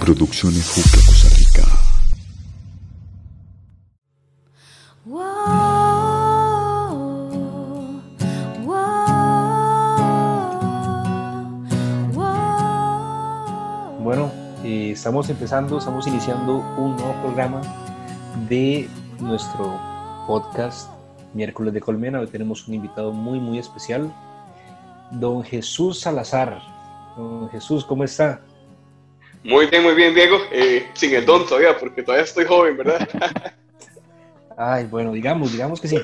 Producciones Juca, Costa Rica. Bueno, eh, estamos empezando, estamos iniciando un nuevo programa de nuestro podcast Miércoles de Colmena. Hoy tenemos un invitado muy, muy especial, don Jesús Salazar. Don Jesús, ¿cómo está? Muy bien, muy bien, Diego. Eh, sin el don todavía, porque todavía estoy joven, ¿verdad? Ay, bueno, digamos, digamos que sí.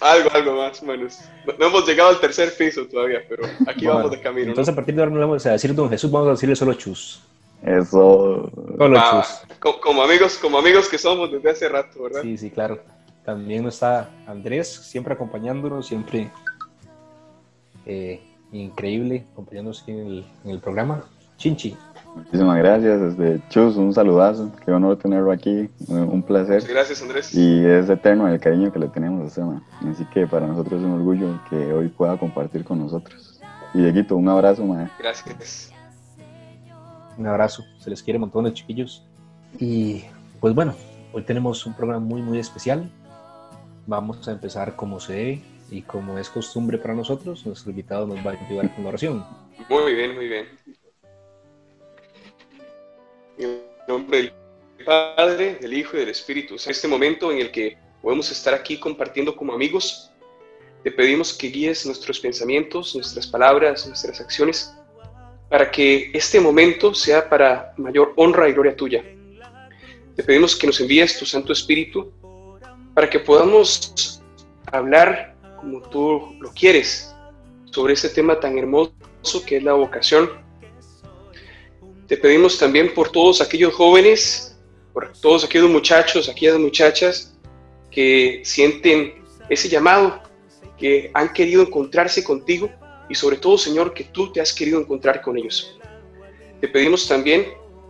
algo, algo más o menos. No, hemos llegado al tercer piso todavía, pero aquí vamos de camino. Entonces, a partir de ahora no le vamos a decir don Jesús, vamos a decirle solo chus. Eso. Solo chus. Como, amigos, como amigos que somos desde hace rato, ¿verdad? Sí, sí, claro. También está Andrés, siempre acompañándonos, siempre eh, increíble, acompañándonos en el, en el programa. Chinchi. Muchísimas gracias, desde Chus, un saludazo, qué honor tenerlo aquí, un placer. gracias Andrés. Y es eterno el cariño que le tenemos a usted, así que para nosotros es un orgullo que hoy pueda compartir con nosotros. Y Dieguito, un abrazo, man. Gracias. Un abrazo, se les quiere montones, chiquillos. Y pues bueno, hoy tenemos un programa muy, muy especial. Vamos a empezar como se debe y como es costumbre para nosotros, nuestro invitado nos va a ayudar con la oración. Muy bien, muy bien. En nombre del Padre, del Hijo y del Espíritu. En este momento en el que podemos estar aquí compartiendo como amigos, te pedimos que guíes nuestros pensamientos, nuestras palabras, nuestras acciones, para que este momento sea para mayor honra y gloria tuya. Te pedimos que nos envíes tu Santo Espíritu para que podamos hablar como tú lo quieres sobre este tema tan hermoso que es la vocación te pedimos también por todos aquellos jóvenes, por todos aquellos muchachos, aquellas muchachas que sienten ese llamado, que han querido encontrarse contigo y sobre todo, Señor, que tú te has querido encontrar con ellos. Te pedimos también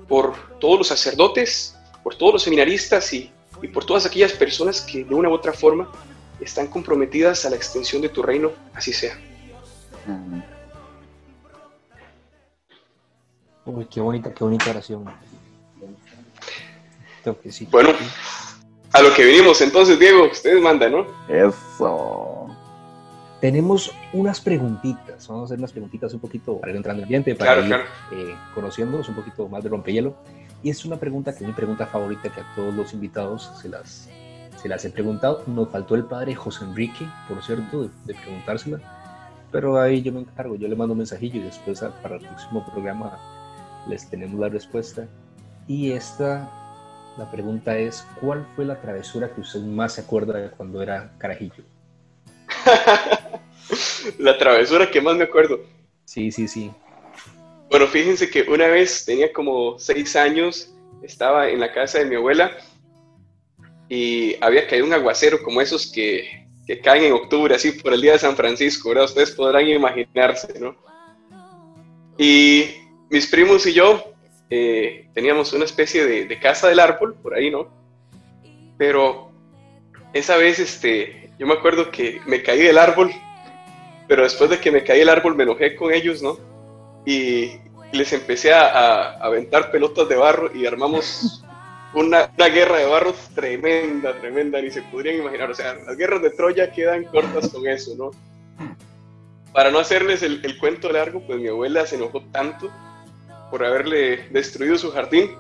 por todos los sacerdotes, por todos los seminaristas y, y por todas aquellas personas que de una u otra forma están comprometidas a la extensión de tu reino, así sea. Amén. Uy, qué bonita, qué bonita oración. Bueno, a lo que venimos entonces, Diego, ustedes mandan, ¿no? Eso. Tenemos unas preguntitas, vamos a hacer unas preguntitas un poquito para ir entrando en ambiente, para ir eh, conociéndonos un poquito más de rompehielo. Y es una pregunta que es mi pregunta favorita que a todos los invitados se las, se las he preguntado. Nos faltó el padre José Enrique, por cierto, de, de preguntársela. Pero ahí yo me encargo, yo le mando un mensajillo y después para el próximo programa les tenemos la respuesta. Y esta, la pregunta es, ¿cuál fue la travesura que usted más se acuerda de cuando era carajillo? la travesura que más me acuerdo. Sí, sí, sí. Bueno, fíjense que una vez tenía como seis años, estaba en la casa de mi abuela y había caído un aguacero como esos que, que caen en octubre, así por el día de San Francisco, ¿verdad? Ustedes podrán imaginarse, ¿no? Y mis primos y yo eh, teníamos una especie de, casa del árbol por ahí, ¿no? Pero esa vez, este, yo me acuerdo que me caí del árbol, pero después de que me caí del árbol me enojé con ellos, ¿no? Y les empecé a, aventar pelotas de barro y armamos una, guerra de barro tremenda, tremenda, ni se podrían imaginar. O sea, las guerras de Troya quedan cortas con eso, ¿no? Para no hacerles el, el cuento largo, pues mi abuela se enojó tanto por haberle destruido su jardín,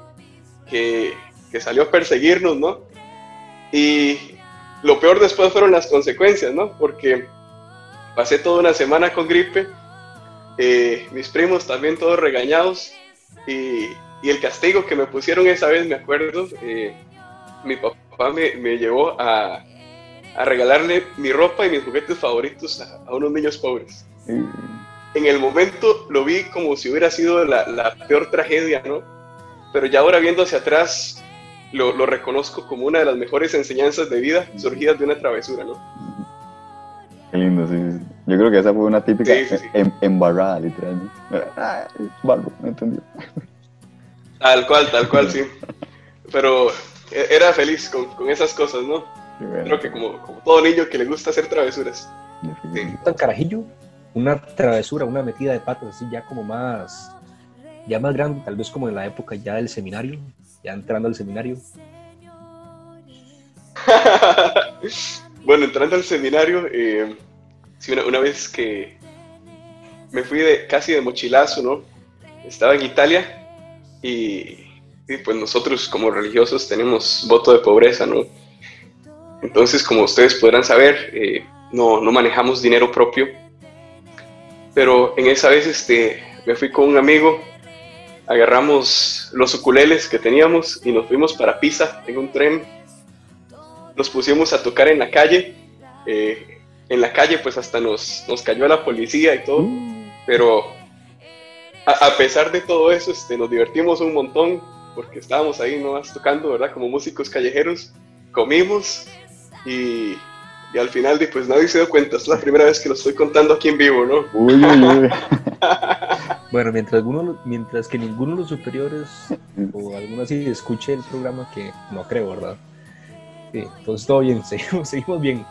que, salió a perseguirnos, ¿no? Y lo peor después fueron las consecuencias, ¿no? Porque pasé toda una semana con gripe, eh, mis primos también todos regañados, y, el castigo que me pusieron esa vez, me acuerdo, eh, mi papá me, llevó a, regalarle mi ropa y mis juguetes favoritos a, a unos niños pobres. Mm en el momento lo vi como si hubiera sido la, peor tragedia, ¿no? Pero ya ahora viendo hacia atrás, lo, reconozco como una de las mejores enseñanzas de vida surgidas de una travesura, ¿no? Qué lindo, sí. Yo creo que esa fue una típica em, embarrada, literalmente. Ah, barro, me entendió. Tal cual, tal cual, sí. Pero e, era feliz con, esas cosas, ¿no? Creo que como, todo niño que le gusta hacer travesuras. ¿Tan carajillo? Una travesura, una metida de patas así ya como más ya más grande, tal vez como en la época ya del seminario, ya entrando al seminario? bueno, entrando al seminario, eh, sí, una, vez que me fui de, casi de mochilazo, ¿no? Estaba en Italia y, pues nosotros como religiosos tenemos voto de pobreza, ¿no? Entonces, como ustedes podrán saber, eh, no, no manejamos dinero propio. Pero en esa vez este, me fui con un amigo agarramos los ukuleles que teníamos y nos fuimos para Pisa en un tren. Nos pusimos a tocar en la calle. Eh, en la calle pues hasta nos, nos cayó la policía y todo. Pero a, pesar de todo eso, este, nos divertimos un montón porque estábamos ahí nomás tocando, ¿verdad? Como músicos callejeros. Comimos y, y al final pues nadie se dio cuenta. Es la primera vez que lo estoy contando aquí en vivo, ¿no? Uy, uy, uy. Bueno, mientras, mientras que ninguno de los superiores o alguno así escuche el programa, que no creo, ¿verdad? Sí, entonces todo bien, seguimos, seguimos bien.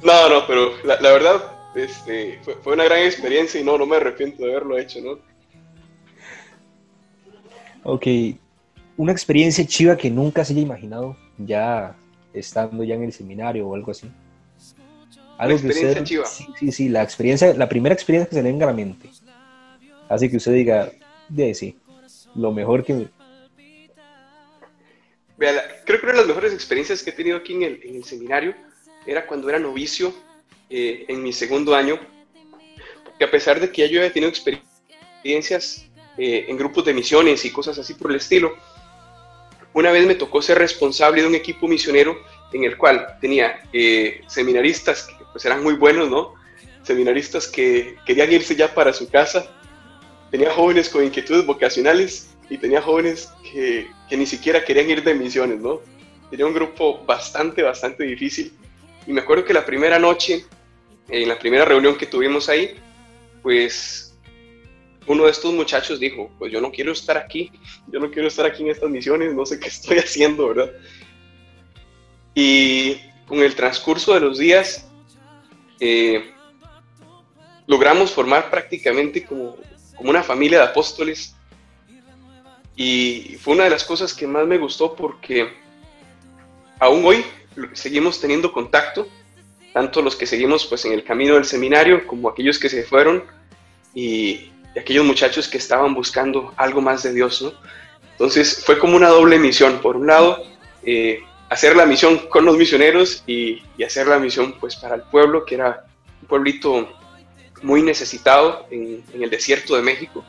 No, no, pero la, verdad este, fue, una gran experiencia y no, no me arrepiento de haberlo hecho, ¿no? Ok, una experiencia chiva que nunca se haya imaginado ya estando ya en el seminario o algo así. Algo experiencia chiva. Sí, sí, sí, la experiencia, la primera experiencia que se le venga a la mente. Así que usted diga, de sí, lo mejor que... creo que una de las mejores experiencias que he tenido aquí en el, seminario era cuando era novicio eh, en mi segundo año, porque a pesar de que ya yo había tenido experiencias eh, en grupos de misiones y cosas así por el estilo, una vez me tocó ser responsable de un equipo misionero en el cual tenía eh, seminaristas que pues eran muy buenos, ¿no? Seminaristas que querían irse ya para su casa tenía jóvenes con inquietudes vocacionales y tenía jóvenes que, que, ni siquiera querían ir de misiones, ¿no? Tenía un grupo bastante, bastante difícil. Y me acuerdo que la primera noche, en la primera reunión que tuvimos ahí, pues uno de estos muchachos dijo, pues yo no quiero estar aquí, yo no quiero estar aquí en estas misiones, no sé qué estoy haciendo, ¿verdad? Y con el transcurso de los días, eh, logramos formar prácticamente como como una familia de apóstoles. Y fue una de las cosas que más me gustó porque aún hoy seguimos teniendo contacto, tanto los que seguimos pues en el camino del seminario como aquellos que se fueron y, aquellos muchachos que estaban buscando algo más de Dios, ¿no? Entonces fue como una doble misión. Por un lado, eh, hacer la misión con los misioneros y, y, hacer la misión pues para el pueblo, que era un pueblito muy necesitado en, el desierto de México,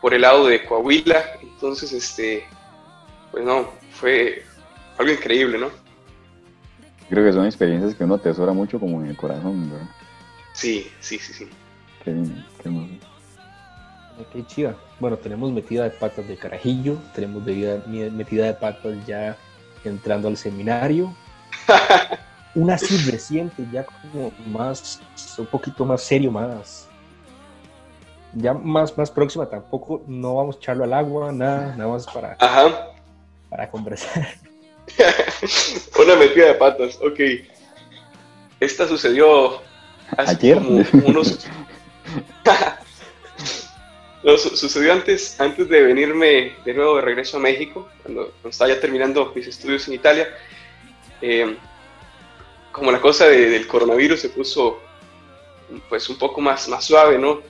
por el lado de Coahuila. Entonces, este, pues no, fue algo increíble, ¿no? Creo que son experiencias que uno atesora mucho como en el corazón, ¿verdad? Sí, sí, sí, sí. Qué, qué, qué chiva. Bueno, tenemos metida de patas de carajillo, tenemos metida de patas ya entrando al seminario. una así reciente, ya como más, un poquito más serio, más, ya más, más próxima, tampoco no vamos a echarlo al agua, nada, nada más para, para conversar. una metida de patas, ok. Esta sucedió hace ayer. unos... sucedió antes, antes de venirme de nuevo de regreso a México, cuando, estaba ya terminando mis estudios en Italia. Eh, como la cosa del coronavirus se puso pues un poco más, más suave, ¿no?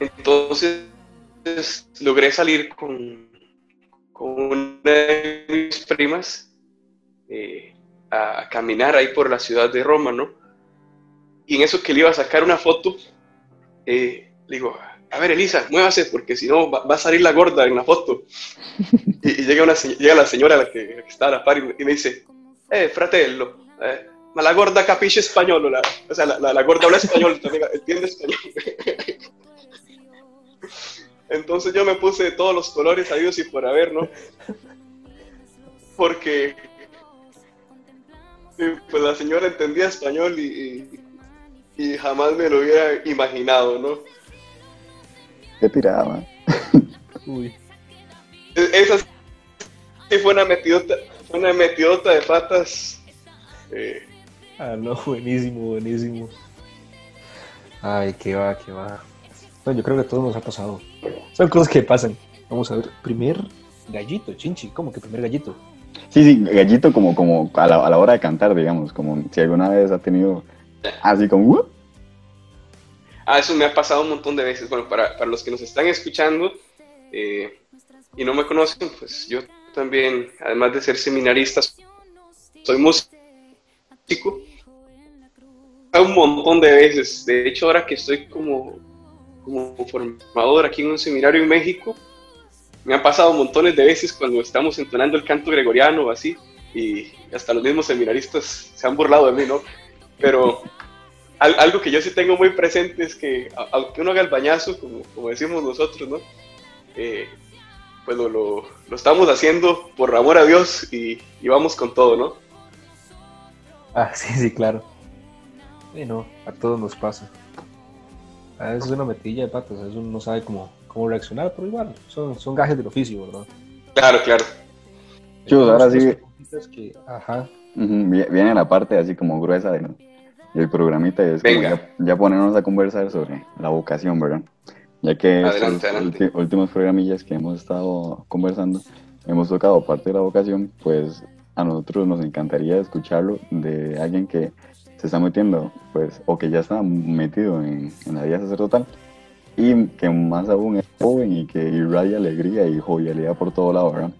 Entonces logré salir con, con una de mis primas eh, a caminar ahí por la ciudad de Roma, ¿no? Y en eso que le iba a sacar una foto, eh, le digo, a ver Elisa, muévase porque si no va, a salir la gorda en la foto. Y, llega, una, llega la señora la que, está a la par y me dice, eh, fratello, eh, la gorda capiche español, la, o sea, la, la, gorda habla español, también entiende español. Entonces yo me puse todos los colores a y por haber, ¿no? Porque pues la señora entendía español y, y, jamás me lo hubiera imaginado, ¿no? Qué tiraba. Uy. Esa sí fue una metidota, fue una metidota de patas eh, Ah, no, buenísimo, buenísimo. Ay, qué va, qué va. yo creo que a todos nos ha pasado. Son cosas que pasan. Vamos a ver, primer gallito, chinchi, ¿cómo que primer gallito? Sí, sí, gallito como, como a, la, a la hora de cantar, digamos, como si alguna vez ha tenido así como... Uh". Ah, eso me ha pasado un montón de veces. Bueno, para, para los que nos están escuchando eh, y no me conocen, pues yo también, además de ser seminarista, soy músico. Un montón de veces. De hecho, ahora que estoy como, como formador aquí en un seminario en México, me ha pasado montones de veces cuando estamos entonando el canto gregoriano o así, y hasta los mismos seminaristas se han burlado de mí, ¿no? Pero algo que yo sí tengo muy presente es que aunque uno haga el bañazo, como, como decimos nosotros, ¿no? Eh, pues lo, lo, estamos haciendo por amor a Dios y, y, vamos con todo, ¿no? Ah, sí, sí, claro. Sí, no, a todos nos pasa. A veces es una metilla de patas, a veces uno no sabe cómo, cómo reaccionar, pero igual, son, son gajes del oficio, ¿verdad? Claro, claro. Yo, ahora sí. Que, ajá. viene la parte así como gruesa del, programita es como ya, ya, ponernos a conversar sobre la vocación, ¿verdad? Ya que los últimos programillas que hemos estado conversando, hemos tocado parte de la vocación, pues a nosotros nos encantaría escucharlo de alguien que se está metiendo, pues, o que ya está metido en, en la vida sacerdotal y que más aún es joven y que irradia alegría y jovialidad por todo lado, ¿verdad?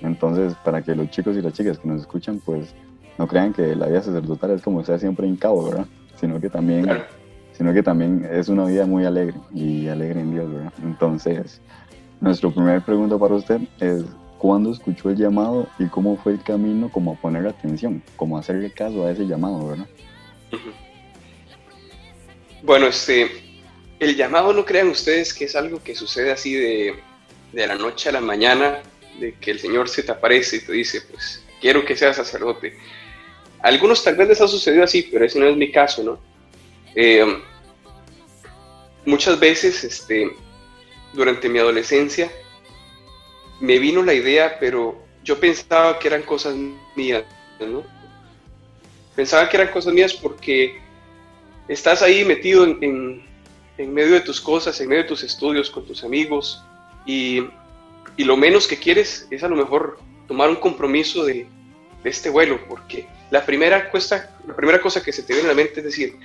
Entonces, para que los chicos y las chicas que nos escuchan, pues no crean que la vida sacerdotal es como sea siempre en cabo, ¿verdad? Sino que también, sino que también es una vida muy alegre y alegre en Dios, ¿verdad? Entonces, nuestra primera pregunta para usted es, ¿cuándo escuchó el llamado y cómo fue el camino como a poner atención, como a hacerle caso a ese llamado, ¿verdad? Bueno, este, el llamado no crean ustedes que es algo que sucede así de, de la noche a la mañana, de que el Señor se te aparece y te dice, pues quiero que seas sacerdote. Algunos tal vez les ha sucedido así, pero ese no es mi caso, ¿no? Eh, muchas veces, este, durante mi adolescencia, me vino la idea, pero yo pensaba que eran cosas mías, ¿no? Pensaba que eran cosas mías porque estás ahí metido en en medio de tus cosas, en medio de tus estudios, con tus amigos, y, y lo menos que quieres es a lo mejor tomar un compromiso de, de este vuelo, porque la primera, cuesta, la primera cosa que se te viene a la mente es decir,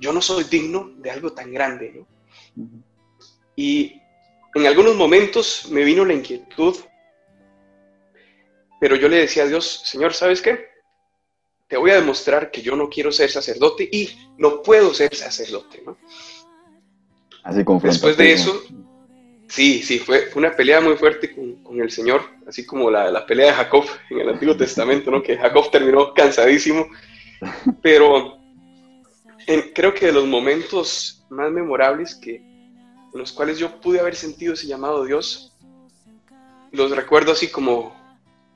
yo no soy digno de algo tan grande. Y en algunos momentos me vino la inquietud, pero yo le decía a Dios, Señor, ¿sabes qué? Te voy a demostrar que yo no quiero ser sacerdote y no puedo ser sacerdote. ¿no? Así Después de eso, sí, sí, fue, fue una pelea muy fuerte con, con el Señor, así como la, la, pelea de Jacob en el Antiguo Testamento, ¿no? que Jacob terminó cansadísimo, pero creo que de los momentos más memorables que, en los cuales yo pude haber sentido ese llamado de Dios, los recuerdo así como,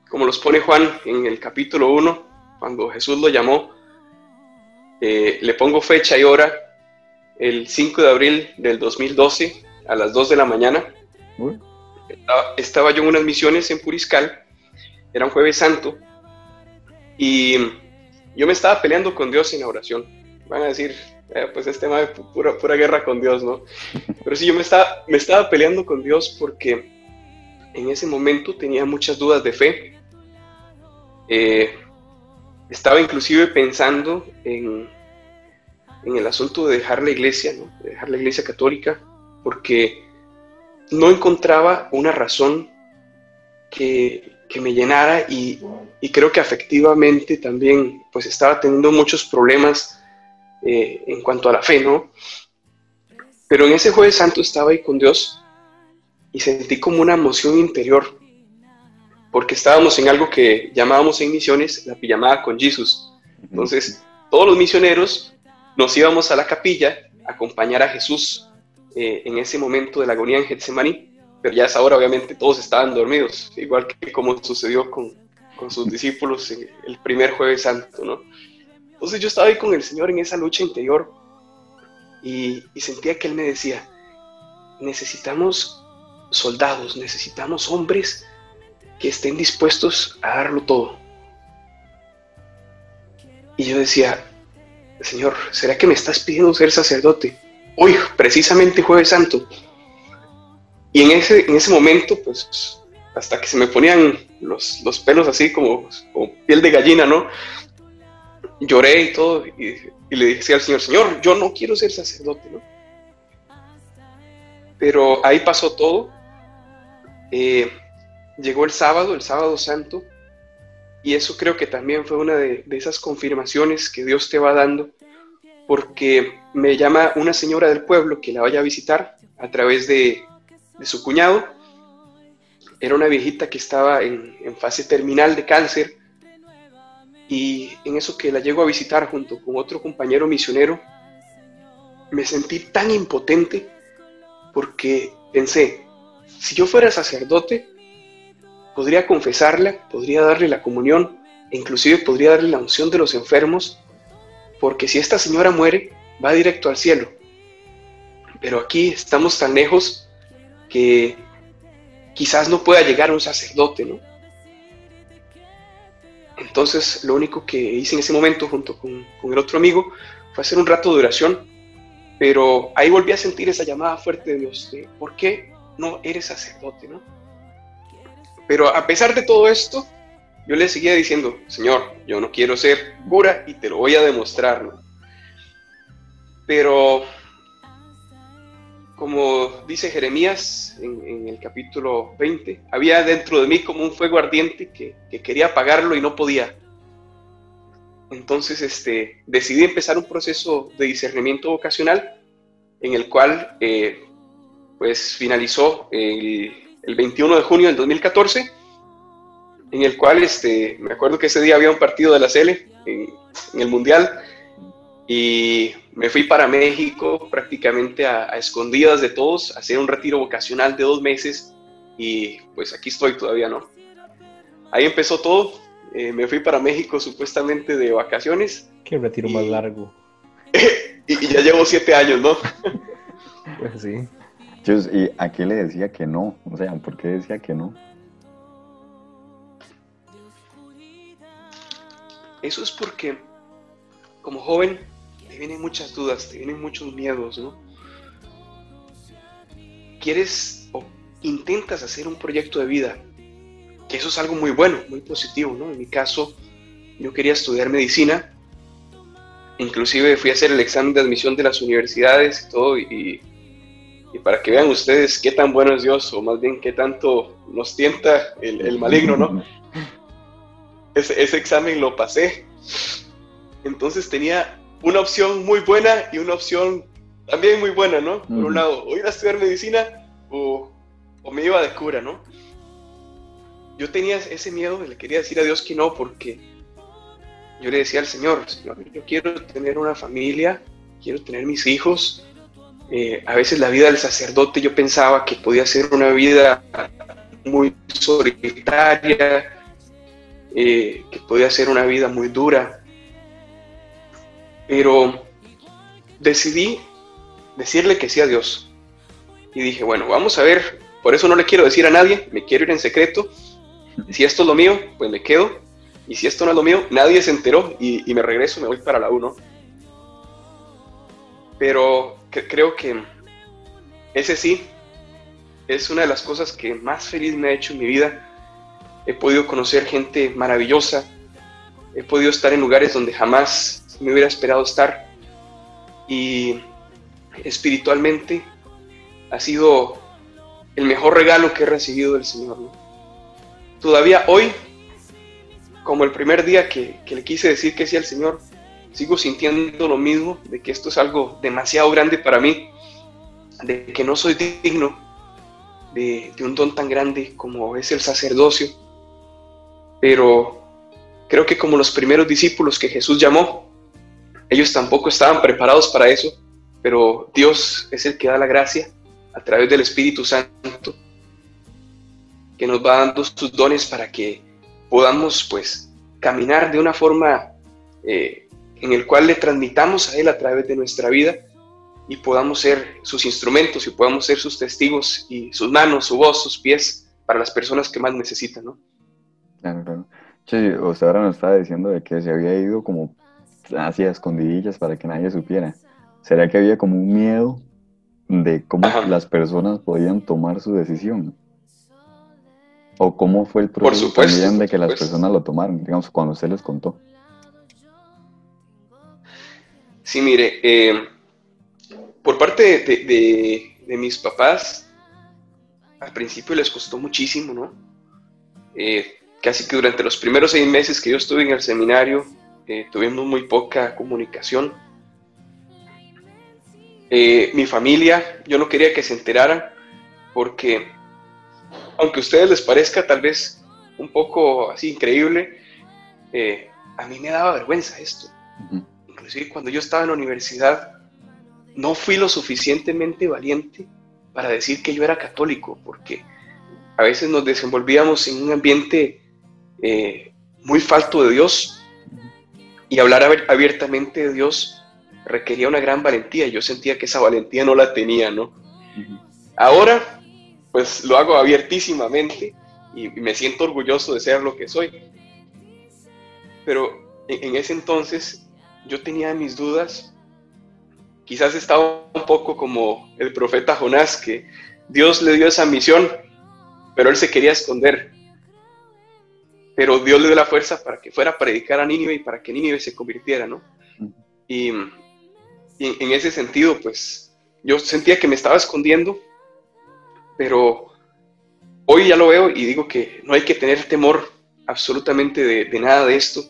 como los pone Juan en el capítulo 1, cuando Jesús lo llamó, eh, le pongo fecha y hora el 5 de abril del 2012 a las 2 de la mañana. Estaba, yo en unas misiones en Puriscal, era un jueves santo, y yo me estaba peleando con Dios en la oración. Van a decir, eh, pues este tema de pura, pura guerra con Dios, ¿no? Pero sí, yo me estaba, me estaba peleando con Dios porque en ese momento tenía muchas dudas de fe. Eh, estaba inclusive pensando en en el asunto de dejar la iglesia, ¿no? de dejar la iglesia católica, porque no encontraba una razón que, que me llenara y, y, creo que afectivamente también pues estaba teniendo muchos problemas eh, en cuanto a la fe, ¿no? Pero en ese jueves santo estaba ahí con Dios y sentí como una emoción interior, porque estábamos en algo que llamábamos en misiones la pijamada con Jesús. Entonces, todos los misioneros nos íbamos a la capilla a acompañar a Jesús eh, en ese momento de la agonía en Getsemaní, pero ya a esa hora obviamente todos estaban dormidos, igual que como sucedió con, con sus discípulos el primer jueves santo, ¿no? Entonces yo estaba ahí con el Señor en esa lucha interior y, y sentía que Él me decía, necesitamos soldados, necesitamos hombres que estén dispuestos a darlo todo. Y yo decía, Señor, ¿será que me estás pidiendo ser sacerdote? Hoy, precisamente Jueves Santo. Y en ese, en ese momento, pues, hasta que se me ponían los, los pelos así como, piel de gallina, ¿no? Lloré y todo, y, le dije al Señor, Señor, yo no quiero ser sacerdote, ¿no? Pero ahí pasó todo. Eh, llegó el sábado, el sábado santo, y eso creo que también fue una de, esas confirmaciones que Dios te va dando, porque me llama una señora del pueblo que la vaya a visitar a través de, su cuñado. Era una viejita que estaba en, fase terminal de cáncer, y en eso que la llego a visitar junto con otro compañero misionero, me sentí tan impotente porque pensé, si yo fuera sacerdote, podría confesarla, podría darle la comunión, e inclusive podría darle la unción de los enfermos, porque si esta señora muere, va directo al cielo. Pero aquí estamos tan lejos que quizás no pueda llegar un sacerdote, ¿no? Entonces lo único que hice en ese momento junto con, con el otro amigo fue hacer un rato de oración pero ahí volví a sentir esa llamada fuerte de Dios, ¿por qué no eres sacerdote? ¿no? Pero a pesar de todo esto, yo le seguía diciendo, Señor, yo no quiero ser cura y te lo voy a demostrar. Pero, como dice Jeremías en, el capítulo 20, había dentro de mí como un fuego ardiente que, que quería apagarlo y no podía. Entonces este, decidí empezar un proceso de discernimiento vocacional en el cual eh, pues finalizó el, 21 de junio del 2014, en el cual este, me acuerdo que ese día había un partido de la Cele en, el Mundial y me fui para México prácticamente a, escondidas de todos, a hacer un retiro vocacional de dos meses y pues aquí estoy todavía, ¿no? Ahí empezó todo, eh, me fui para México supuestamente de vacaciones. Qué retiro más largo. y, ya llevo siete años, ¿no? Pues sí. ¿Y a qué le decía que no? O sea, ¿por qué decía que no? Eso es porque como joven te vienen muchas dudas, te vienen muchos miedos, ¿no? Quieres o intentas hacer un proyecto de vida, que eso es algo muy bueno, muy positivo, ¿no? En mi caso, yo quería estudiar medicina, inclusive fui a hacer el examen de admisión de las universidades y todo, y, para que vean ustedes qué tan bueno es Dios, o más bien qué tanto nos tienta el, maligno, ¿no? Ese, ese, examen lo pasé. Entonces tenía una opción muy buena y una opción también muy buena, ¿no? Por un lado, o ir a estudiar medicina o, o me iba de cura, ¿no? yo tenía ese miedo, le quería decir a Dios que no, porque yo le decía al Señor, Señor, yo quiero tener una familia, quiero tener mis hijos. Eh, a veces la vida del sacerdote yo pensaba que podía ser una vida muy solitaria, eh, que podía ser una vida muy dura. Pero decidí decirle que sí a Dios. Y dije, bueno, vamos a ver, por eso no le quiero decir a nadie, me quiero ir en secreto si esto es lo mío, pues me quedo. Y si esto no es lo mío, nadie se enteró y, me regreso, me voy para la 1. Pero creo que ese sí es una de las cosas que más feliz me ha hecho en mi vida. He podido conocer gente maravillosa. He podido estar en lugares donde jamás me hubiera esperado estar. Y espiritualmente ha sido el mejor regalo que he recibido del Señor. ¿no? todavía hoy, como el primer día que, le quise decir que sí al Señor, sigo sintiendo lo mismo, de que esto es algo demasiado grande para mí, de que no soy digno de, un don tan grande como es el sacerdocio. Pero creo que como los primeros discípulos que Jesús llamó, ellos tampoco estaban preparados para eso, pero Dios es el que da la gracia a través del Espíritu Santo que nos va dando sus dones para que podamos pues caminar de una forma eh, en el cual le transmitamos a Él a través de nuestra vida y podamos ser sus instrumentos y podamos ser sus testigos y sus manos, su voz, sus pies para las personas que más necesitan, ¿no? Claro, claro. Usted ahora nos estaba diciendo de que se había ido como hacia escondidillas para que nadie supiera. ¿Será que había como un miedo de cómo las personas podían tomar su decisión. O cómo fue el proceso también de que las personas lo tomaron, digamos, cuando usted les contó. Sí, mire, eh, por parte de, mis papás, al principio les costó muchísimo, ¿no? Eh, casi que durante los primeros seis meses que yo estuve en el seminario, eh, tuvimos muy poca comunicación. mi familia, yo no quería que se enteraran porque aunque a ustedes les parezca tal vez un poco así increíble, eh, a mí me daba vergüenza esto. Inclusive cuando yo estaba en la universidad, no fui lo suficientemente valiente para decir que yo era católico, porque a veces nos desenvolvíamos en un ambiente eh, muy falto de Dios y hablar abiertamente de Dios requería una gran valentía. Yo sentía que esa valentía no la tenía, ¿no? Ahora pues lo hago abiertísimamente y, me siento orgulloso de ser lo que soy. Pero en, ese entonces yo tenía mis dudas, quizás estaba un poco como el profeta Jonás, que Dios le dio esa misión, pero él se quería esconder. Pero Dios le dio la fuerza para que fuera a predicar a Nínive y para que Nínive se convirtiera, ¿no? Y, y en ese sentido, pues yo sentía que me estaba escondiendo pero hoy ya lo veo y digo que no hay que tener temor absolutamente de, nada de esto,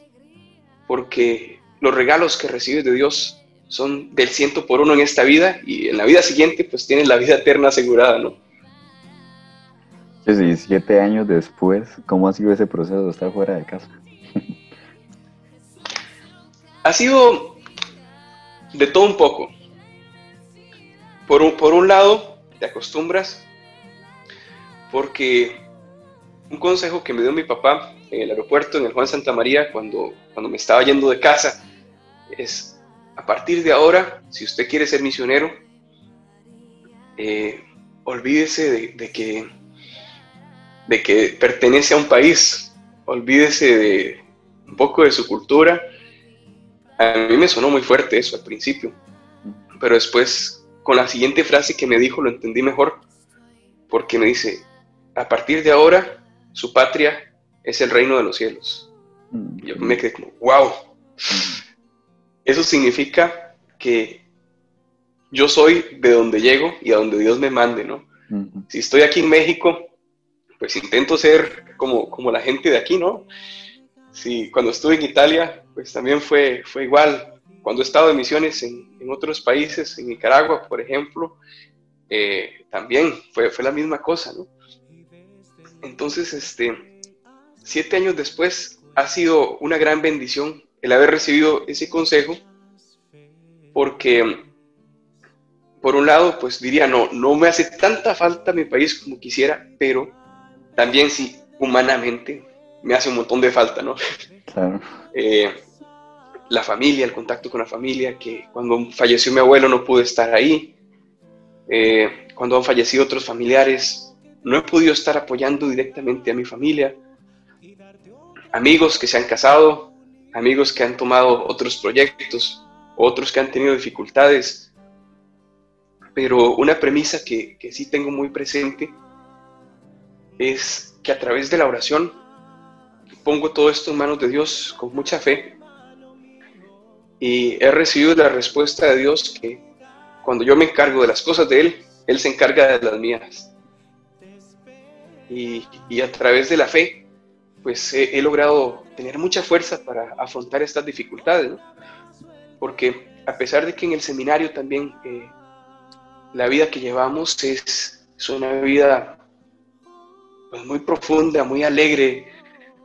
porque los regalos que recibes de Dios son del ciento por uno en esta vida y en la vida siguiente pues tienes la vida eterna asegurada, ¿no? Sí, siete años después, ¿cómo ha sido ese proceso de estar fuera de casa? ha sido de todo un poco. Por un, por un lado, te acostumbras porque un consejo que me dio mi papá en el aeropuerto, en el Juan Santa María, cuando, cuando me estaba yendo de casa, es, a partir de ahora, si usted quiere ser misionero, eh, olvídese de, que, de que pertenece a un país, olvídese de un poco de su cultura. A mí me sonó muy fuerte eso al principio, pero después, con la siguiente frase que me dijo, lo entendí mejor, porque me dice, a partir de ahora, su patria es el reino de los cielos. Yo me quedé como, wow. Eso significa que yo soy de donde llego y a donde Dios me mande, ¿no? Si estoy aquí en México, pues intento ser como, como la gente de aquí, ¿no? Si cuando estuve en Italia, pues también fue, fue igual. Cuando he estado de misiones en, en otros países, en Nicaragua, por ejemplo, eh, también fue, fue la misma cosa, ¿no? Entonces, este, siete años después, ha sido una gran bendición el haber recibido ese consejo, porque, por un lado, pues diría, no, no me hace tanta falta mi país como quisiera, pero también sí, humanamente, me hace un montón de falta, ¿no? Eh, la familia, el contacto con la familia, que cuando falleció mi abuelo no pude estar ahí, eh, cuando han fallecido otros familiares, no he podido estar apoyando directamente a mi familia, amigos que se han casado, amigos que han tomado otros proyectos, otros que han tenido dificultades, pero una premisa que, que sí tengo muy presente es que a través de la oración pongo todo esto en manos de Dios con mucha fe. Y he recibido la respuesta de Dios que cuando yo me encargo de las cosas de Él, Él se encarga de las mías. Y, a través de la fe, pues he, logrado tener mucha fuerza para afrontar estas dificultades, porque a pesar de que en el seminario también eh, la vida que llevamos es, es una vida pues, muy profunda, muy alegre,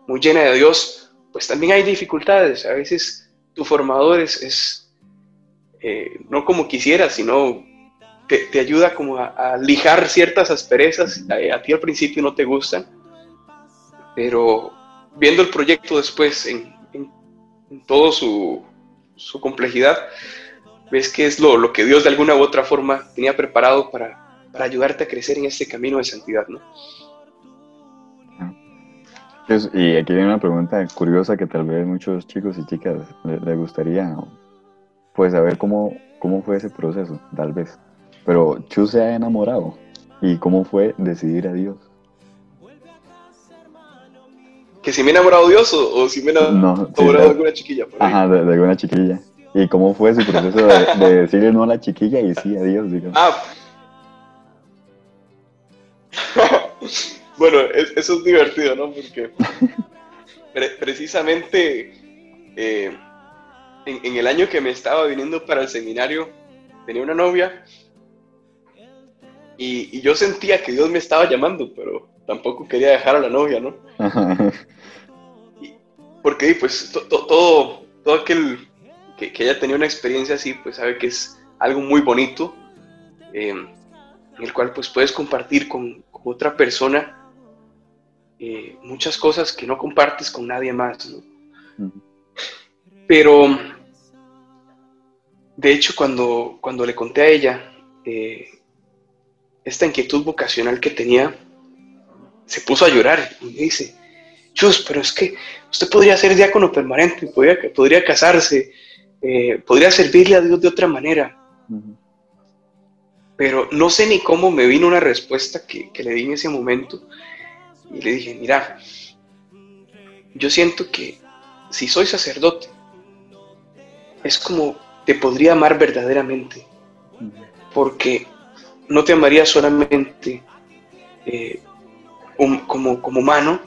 muy llena de Dios, pues también hay dificultades. A veces tu formador es, eh, no como quisiera, sino te, ayuda como a, lijar ciertas asperezas, a, ti al principio no te gustan, pero viendo el proyecto después en, en, toda su, su, complejidad, ves que es lo, lo, que Dios de alguna u otra forma tenía preparado para, para ayudarte a crecer en este camino de santidad, ¿no? Y aquí viene una pregunta curiosa que tal vez muchos chicos y chicas les, gustaría pues saber cómo, cómo fue ese proceso, tal vez. Pero Chu se ha enamorado. ¿Y cómo fue decidir a Dios? ¿Que si me he enamorado de Dios o, si me he enamorado de alguna chiquilla? Ajá, de, alguna chiquilla. ¿Y cómo fue su proceso de, decirle no a la chiquilla y sí a Dios? Digamos? Ah. Bueno, eso es divertido, ¿no? Porque precisamente eh, en, el año que me estaba viniendo para el seminario, tenía una novia y, yo sentía que Dios me estaba llamando, pero tampoco quería dejar a la novia, ¿no? porque pues todo, todo aquel que, que, haya tenido una experiencia así, pues sabe que es algo muy bonito, eh, en el cual pues puedes compartir con, otra persona eh, muchas cosas que no compartes con nadie más, ¿no? Pero, de hecho, cuando, cuando le conté a ella eh, esta inquietud vocacional que tenía, se puso a llorar y me dice, Chus, pero es que usted podría ser diácono permanente, podría, podría casarse, eh, podría servirle a Dios de otra manera. Pero no sé ni cómo me vino una respuesta que, que, le di en ese momento. Y le dije, mira, yo siento que si soy sacerdote, es como te podría amar verdaderamente. Porque no te amaría solamente eh, como, como humano,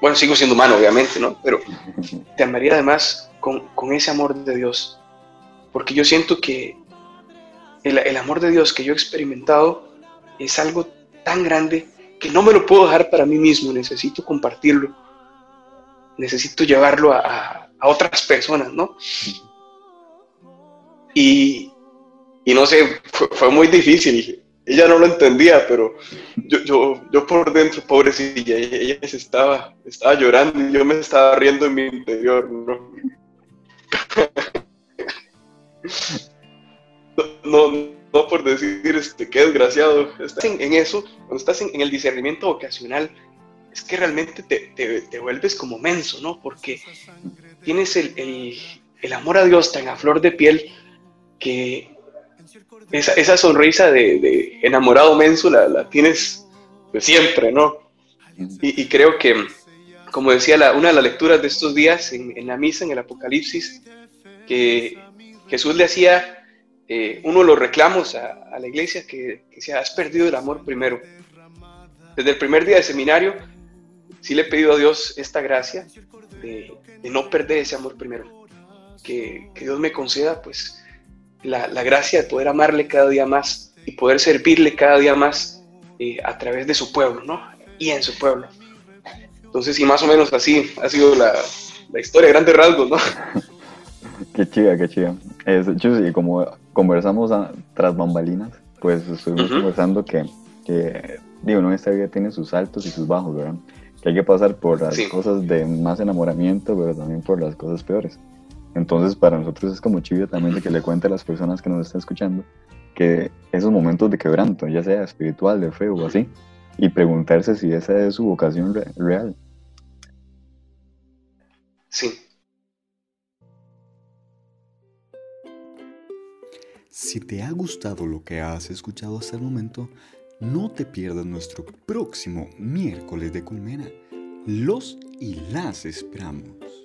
bueno, sigo siendo humano, obviamente, ¿no? Pero te amaría además con, ese amor de Dios. Porque yo siento que el, el, amor de Dios que yo he experimentado es algo tan grande que no me lo puedo dejar para mí mismo, necesito compartirlo, necesito llevarlo a, a otras personas, ¿no? Y, y no sé, fue, muy difícil. Ella no lo entendía, pero yo, yo, yo por dentro, pobrecilla, ella, se estaba, estaba llorando y yo me estaba riendo en mi interior, ¿no? no, no, por decir este, qué desgraciado. Estás en, eso, cuando estás en, el discernimiento vocacional, es que realmente te, te, te, vuelves como menso, ¿no? Porque tienes el, el, el amor a Dios tan a flor de piel que esa, esa sonrisa de, enamorado menso la, tienes pues, siempre, ¿no? Y, creo que, como decía la, una de las lecturas de estos días en, la misa, en el Apocalipsis, que Jesús le hacía eh, uno de los reclamos a, la iglesia que, que decía, has perdido el amor primero. Desde el primer día de seminario, sí le he pedido a Dios esta gracia de, no perder ese amor primero. Que, Dios me conceda, pues, la, gracia de poder amarle cada día más y poder servirle cada día más eh, a través de su pueblo, ¿no? Y en su pueblo. Entonces, y más o menos así ha sido la, la historia, grandes rasgos, ¿no? qué chida, qué chida. Es, sí, como conversamos tras bambalinas, pues estuvimos conversando que, que, digo, no, esta vida tiene sus altos y sus bajos, ¿verdad? Que hay que pasar por las cosas de más enamoramiento, pero también por las cosas peores. Entonces, para nosotros es como chido también de que le cuente a las personas que nos están escuchando que esos momentos de quebranto, ya sea espiritual, de fe o así, y preguntarse si esa es su vocación real. Sí. Si te ha gustado lo que has escuchado hasta el momento, no te pierdas nuestro próximo miércoles de Colmena. Los y las esperamos.